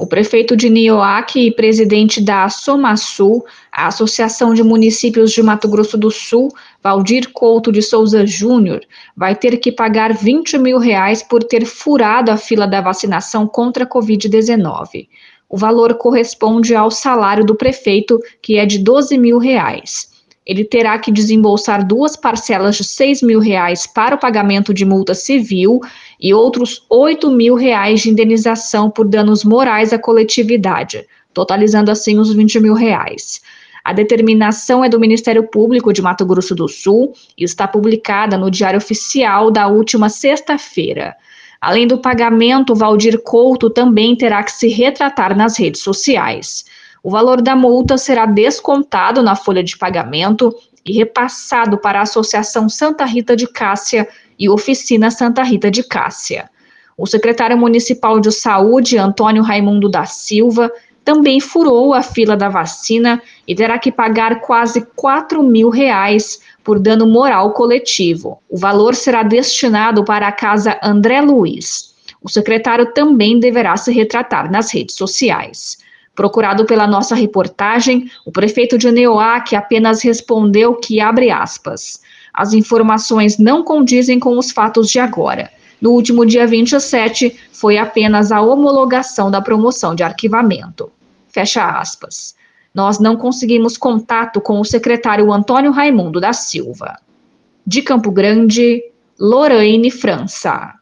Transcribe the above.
O prefeito de Nioaque e presidente da SOMASUL, a Associação de Municípios de Mato Grosso do Sul, Valdir Couto de Souza Júnior, vai ter que pagar 20 mil reais por ter furado a fila da vacinação contra a Covid-19. O valor corresponde ao salário do prefeito, que é de 12 mil reais ele terá que desembolsar duas parcelas de 6 mil reais para o pagamento de multa civil e outros 8 mil reais de indenização por danos morais à coletividade, totalizando assim os 20 mil reais. A determinação é do Ministério Público de Mato Grosso do Sul e está publicada no Diário Oficial da última sexta-feira. Além do pagamento, Valdir Couto também terá que se retratar nas redes sociais. O valor da multa será descontado na folha de pagamento e repassado para a Associação Santa Rita de Cássia e Oficina Santa Rita de Cássia. O secretário municipal de saúde, Antônio Raimundo da Silva, também furou a fila da vacina e terá que pagar quase 4 mil reais por dano moral coletivo. O valor será destinado para a casa André Luiz. O secretário também deverá se retratar nas redes sociais. Procurado pela nossa reportagem, o prefeito de Neoac apenas respondeu que, abre aspas, as informações não condizem com os fatos de agora. No último dia 27, foi apenas a homologação da promoção de arquivamento. Fecha aspas. Nós não conseguimos contato com o secretário Antônio Raimundo da Silva. De Campo Grande, Lorraine França.